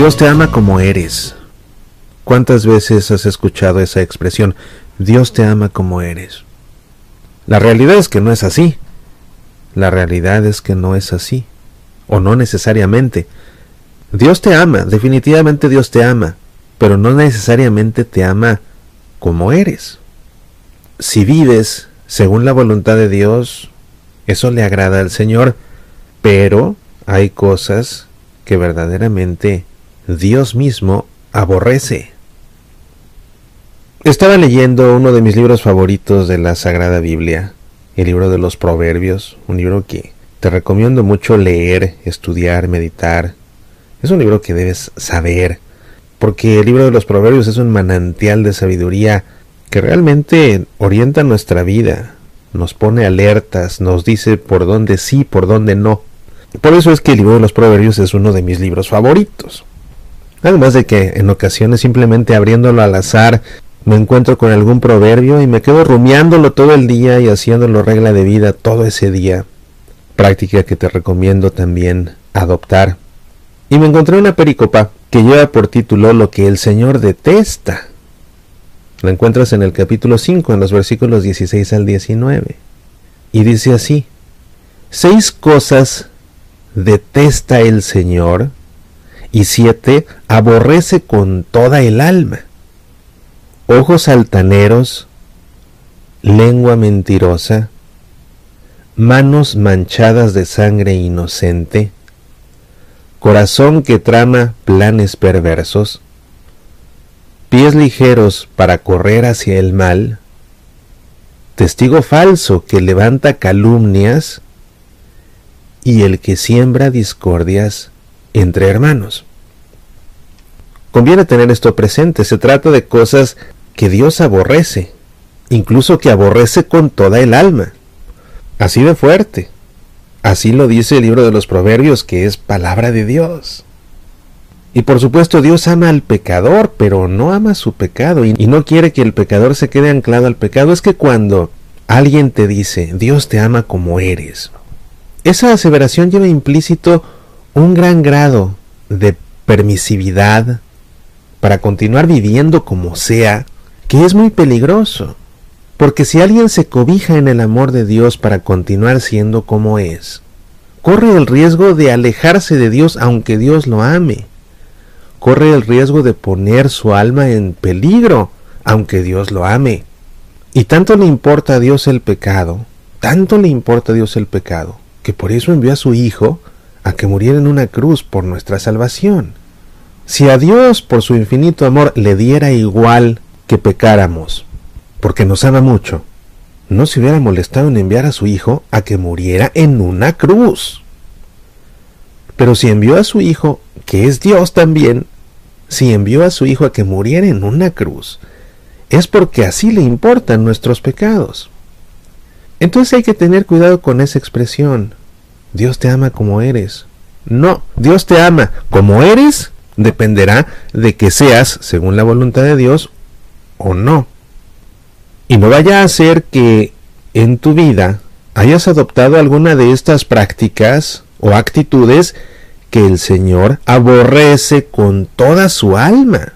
Dios te ama como eres. ¿Cuántas veces has escuchado esa expresión? Dios te ama como eres. La realidad es que no es así. La realidad es que no es así. O no necesariamente. Dios te ama, definitivamente Dios te ama, pero no necesariamente te ama como eres. Si vives según la voluntad de Dios, eso le agrada al Señor, pero hay cosas que verdaderamente Dios mismo aborrece. Estaba leyendo uno de mis libros favoritos de la Sagrada Biblia, el libro de los Proverbios, un libro que te recomiendo mucho leer, estudiar, meditar. Es un libro que debes saber, porque el libro de los Proverbios es un manantial de sabiduría que realmente orienta nuestra vida, nos pone alertas, nos dice por dónde sí, por dónde no. Por eso es que el libro de los Proverbios es uno de mis libros favoritos. Además de que en ocasiones simplemente abriéndolo al azar me encuentro con algún proverbio y me quedo rumiándolo todo el día y haciéndolo regla de vida todo ese día. Práctica que te recomiendo también adoptar. Y me encontré una pericopa que lleva por título Lo que el Señor detesta. La encuentras en el capítulo 5, en los versículos 16 al 19. Y dice así, Seis cosas detesta el Señor y siete aborrece con toda el alma. Ojos altaneros, lengua mentirosa, manos manchadas de sangre inocente, corazón que trama planes perversos, pies ligeros para correr hacia el mal, testigo falso que levanta calumnias, y el que siembra discordias entre hermanos. Conviene tener esto presente, se trata de cosas que Dios aborrece, incluso que aborrece con toda el alma. Así de fuerte. Así lo dice el libro de los Proverbios, que es palabra de Dios. Y por supuesto Dios ama al pecador, pero no ama su pecado y, no quiere que el pecador se quede anclado al pecado. Es que cuando alguien te dice, Dios te ama como eres, esa aseveración lleva implícito un gran grado de permisividad para continuar viviendo como sea, que es muy peligroso. Porque si alguien se cobija en el amor de Dios para continuar siendo como es, corre el riesgo de alejarse de Dios aunque Dios lo ame. Corre el riesgo de poner su alma en peligro aunque Dios lo ame. Y tanto le importa a Dios el pecado, tanto le importa a Dios el pecado, que por eso envió a su Hijo a que muriera en una cruz por nuestra salvación. Si a Dios por su infinito amor le diera igual que pecáramos, porque nos ama mucho, no se hubiera molestado en enviar a su Hijo a que muriera en una cruz. Pero si envió a su Hijo, que es Dios también, si envió a su Hijo a que muriera en una cruz, es porque así le importan nuestros pecados. Entonces hay que tener cuidado con esa expresión. Dios te ama como eres. No, Dios te ama como eres dependerá de que seas, según la voluntad de Dios, o no. Y no vaya a ser que en tu vida hayas adoptado alguna de estas prácticas o actitudes que el Señor aborrece con toda su alma.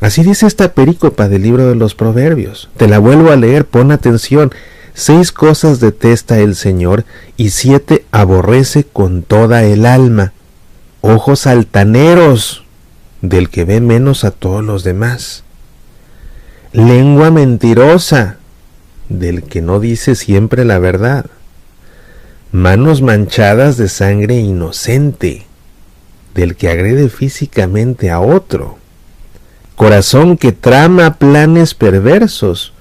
Así dice esta perícopa del libro de los Proverbios. Te la vuelvo a leer, pon atención. Seis cosas detesta el Señor y siete aborrece con toda el alma. Ojos altaneros del que ve menos a todos los demás. Lengua mentirosa del que no dice siempre la verdad. Manos manchadas de sangre inocente del que agrede físicamente a otro. Corazón que trama planes perversos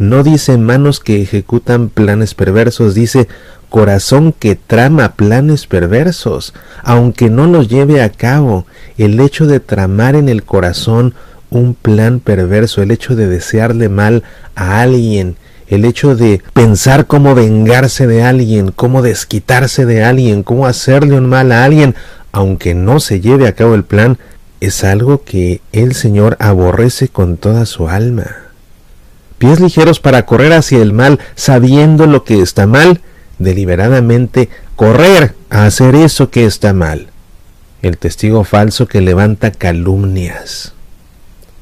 no dice manos que ejecutan planes perversos, dice corazón que trama planes perversos, aunque no los lleve a cabo. El hecho de tramar en el corazón un plan perverso, el hecho de desearle mal a alguien, el hecho de pensar cómo vengarse de alguien, cómo desquitarse de alguien, cómo hacerle un mal a alguien, aunque no se lleve a cabo el plan, es algo que el Señor aborrece con toda su alma pies ligeros para correr hacia el mal, sabiendo lo que está mal, deliberadamente correr a hacer eso que está mal. el testigo falso que levanta calumnias,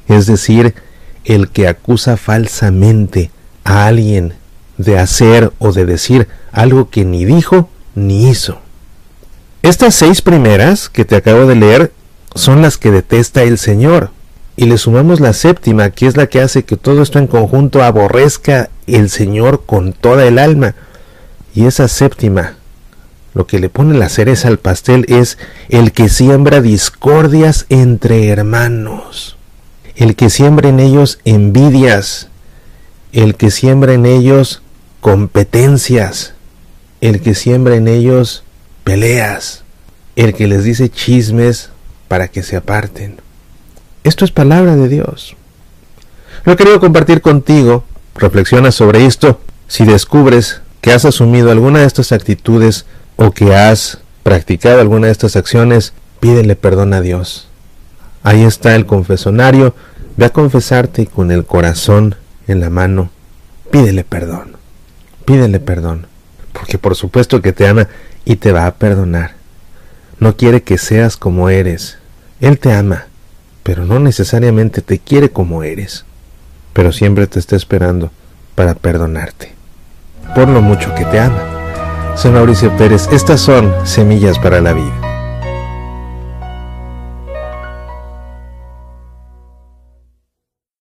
es decir, el que acusa falsamente a alguien de hacer o de decir algo que ni dijo ni hizo. Estas seis primeras que te acabo de leer son las que detesta el Señor. Y le sumamos la séptima, que es la que hace que todo esto en conjunto aborrezca el Señor con toda el alma. Y esa séptima, lo que le pone la cereza al pastel es el que siembra discordias entre hermanos, el que siembra en ellos envidias, el que siembra en ellos competencias, el que siembra en ellos peleas, el que les dice chismes para que se aparten. Esto es palabra de Dios. Lo he querido compartir contigo. Reflexiona sobre esto. Si descubres que has asumido alguna de estas actitudes o que has practicado alguna de estas acciones, pídele perdón a Dios. Ahí está el confesonario. Ve a confesarte con el corazón en la mano. Pídele perdón. Pídele perdón. Porque por supuesto que te ama y te va a perdonar. No quiere que seas como eres. Él te ama, pero no necesariamente te quiere como eres. Pero siempre te está esperando para perdonarte. Por lo mucho que te ama. Soy Mauricio Pérez. Estas son Semillas para la Vida.